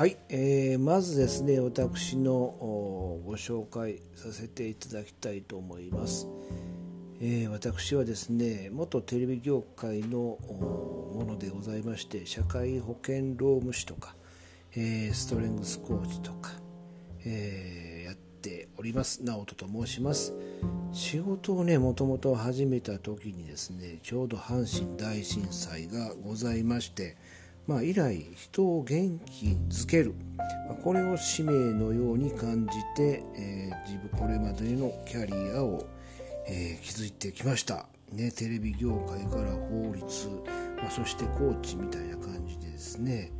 はい、えー、まずですね私のご紹介させていただきたいと思います、えー、私はですね元テレビ業界のものでございまして社会保険労務士とか、えー、ストレングスコーチとか、えー、やっております。直人と申します。仕事をねもともと始めた時にですねちょうど阪神大震災がございましてまあ、以来人を元気づける、これを使命のように感じて、えー、自分これまでのキャリアを、えー、築いてきました、ね、テレビ業界から法律、まあ、そしてコーチみたいな感じでですね、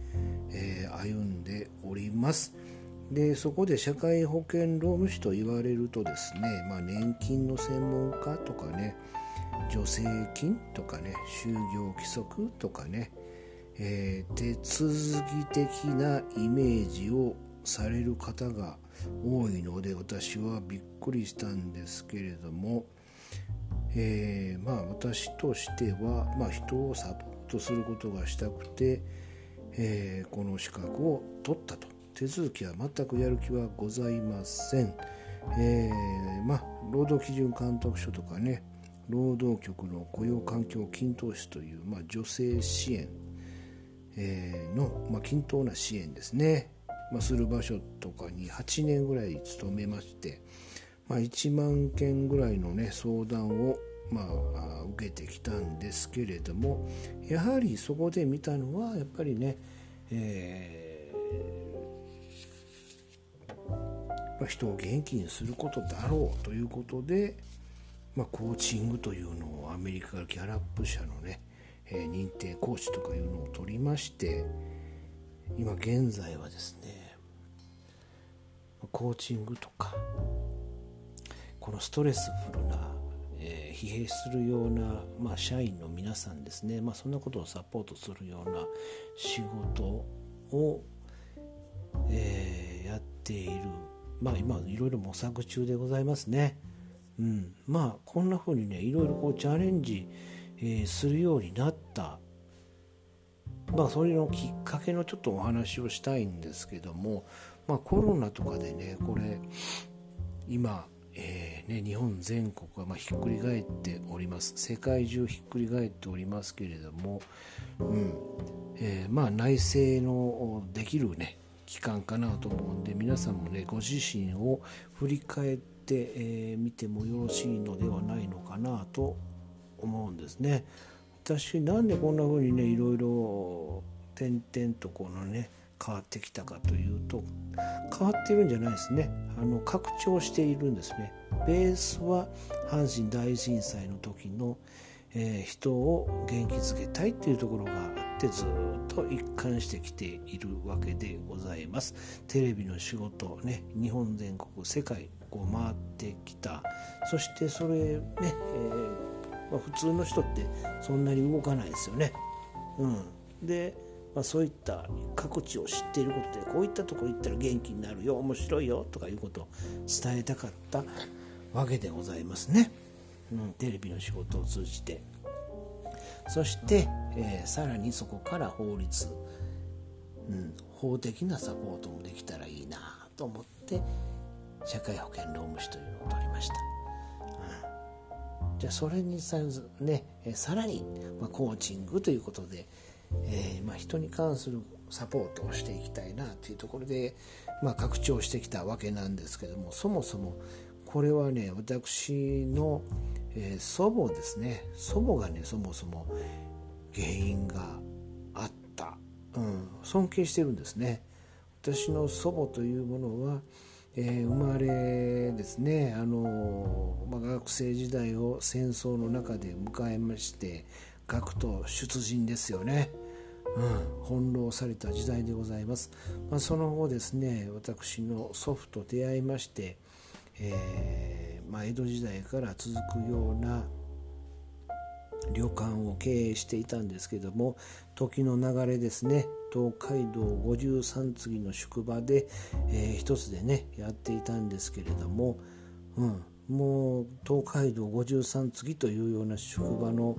えー、歩んでおります。でそこで社会保険労務士と言われるとですね、まあ、年金の専門家とかね助成金とかね就業規則とかねえー、手続き的なイメージをされる方が多いので私はびっくりしたんですけれども、えー、まあ私としては、まあ、人をサポートすることがしたくて、えー、この資格を取ったと。手続きは全くやる気はございません、えー、まあ労働基準監督署とかね労働局の雇用環境均等室という、まあ、女性支援、の、まあ、均等な支援ですね、まあ、する場所とかに8年ぐらい勤めまして、まあ、1万件ぐらいの、ね、相談を、まあ、受けてきたんですけれどもやはりそこで見たのはやっぱりね、えー、人を元気にすることだろうということで、まあ、コーチングというのをアメリカギャラップ社のねえ認定講師とかいうのを取りまして今現在はですねコーチングとかこのストレスフルな、えー、疲弊するような、まあ、社員の皆さんですね、まあ、そんなことをサポートするような仕事を、えー、やっているまあ今いろいろ模索中でございますね。うん、まあこんな風にねいろいろこうチャレンジえー、するようになった。まあそれのきっかけのちょっとお話をしたいんですけども、まあ、コロナとかでねこれ今、えー、ね、日本全国がまひっくり返っております。世界中ひっくり返っておりますけれども、うん。えー、まあ内政のできるね期間かなと思うんで皆さんもねご自身を振り返ってみ、えー、てもよろしいのではないのかなと思うんですね。私なんでこんな風にねいろいろ点々とこのね変わってきたかというと変わってるんじゃないですね。あの拡張しているんですね。ベースは阪神大震災の時の、えー、人を元気づけたいっていうところがあってずっと一貫してきているわけでございます。テレビの仕事ね日本全国世界こう回ってきた。そしてそれね、えーまあ、普通の人ってそんなに動かないですよね。うん、で、まあ、そういった各地を知っていることでこういったとこ行ったら元気になるよ面白いよとかいうことを伝えたかったわけでございますね。うん、テレビの仕事を通じてそして、えー、さらにそこから法律、うん、法的なサポートもできたらいいなと思って社会保険労務士というのを取りました。じゃあそれにさ,、ね、さらに、まあ、コーチングということで、えー、まあ、人に関するサポートをしていきたいなというところで、まあ、拡張してきたわけなんですけどもそもそもこれはね私の、えー、祖母ですね。祖母がねそもそも原因があった、うん、尊敬してるんですね。私の祖母というものはえー、生まれですねあの、まあ、学生時代を戦争の中で迎えまして学徒出陣ですよね、うん、翻弄された時代でございます、まあ、その後ですね私の祖父と出会いまして、えー、まあ、江戸時代から続くような旅館を経営していたんですけども時の流れですね東海道五十三次の宿場で、えー、一つでねやっていたんですけれども、うん、もう東海道五十三次というような宿場の、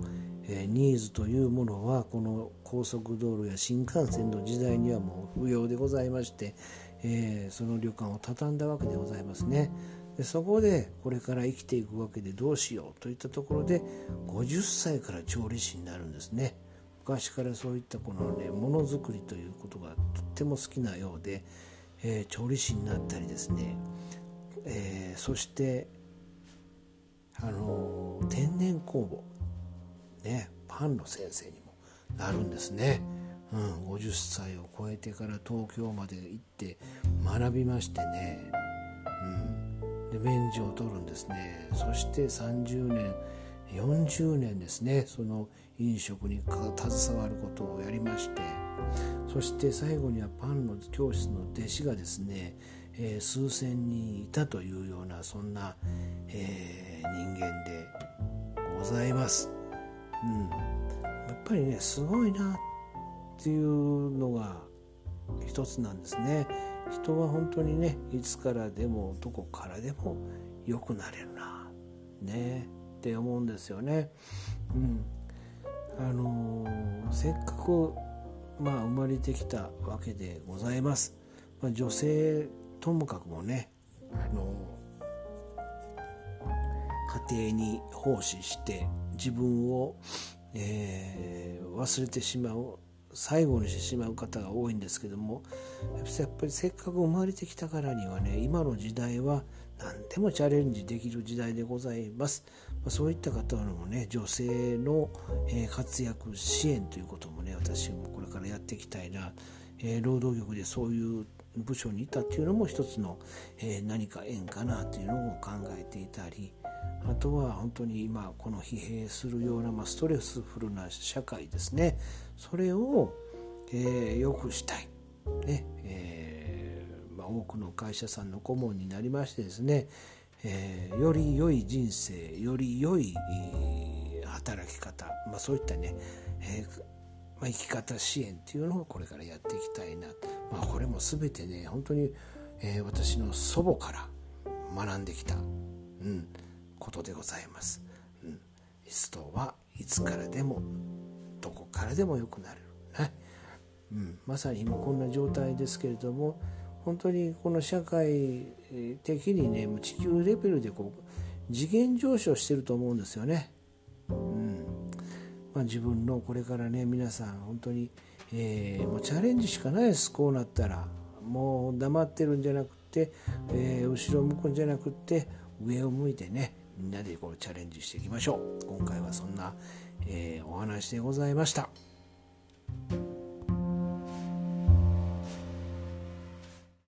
えー、ニーズというものはこの高速道路や新幹線の時代にはもう不要でございまして、えー、その旅館を畳んだわけでございますね。でそこでこれから生きていくわけでどうしようといったところで50歳から調理師になるんですね。昔からそういったこのねものづくりということがとっても好きなようで、えー、調理師になったりですね、えー、そしてあのー、天然酵母。ねパンの先生にもなるんですね。うん、50歳を超えてから東京まで行って学びましてね、うん、で免除を取るんですね。そして30年40年ですねその飲食に携わることをやりましてそして最後にはパンの教室の弟子がですね、えー、数千人いたというようなそんな、えー、人間でございます、うん、やっぱりねすごいなっていうのが一つなんですね。人は本当にねいつからでもどこからでも良くなれるな。ね。って思うんですよねうんあのー、せっかく、まあ、生まれてきたわけでございます。まあ、女性ともかくもね、あのー、家庭に奉仕して自分を、えー、忘れてしまう最後にしてしまう方が多いんですけどもやっぱりせっかく生まれてきたからにはね今の時代は何でもチャレンジできる時代でございます。そういった方のね女性の活躍支援ということもね私もこれからやっていきたいな、労働局でそういう部署にいたっていうのも一つの、何か縁かなというのを考えていたりあとは本当に今この疲弊するような、ストレスフルな社会ですね。それを、えー、良くしたい、ね、多くの会社さんの顧問になりましてですねえー、より良い人生より良い、働き方、まあ、そういったね、えーまあ、生き方支援っていうのをこれからやっていきたいな、まあ、これも全てね本当に、えー、私の祖母から学んできた、うん、ことでございます。うん、ストはいつからでもどこからでも良くなる、ね。うん、まさに今こんな状態ですけれども本当にこの社会的にね地球レベルでこう次元上昇してると思うんですよね。うんまあ、自分のこれからね皆さん本当に、えー、もうチャレンジしかないですこうなったらもう黙ってるんじゃなくて、えー、後ろ向くんじゃなくって上を向いてねみんなでこうチャレンジしていきましょう今回はそんな、えー、お話でございました。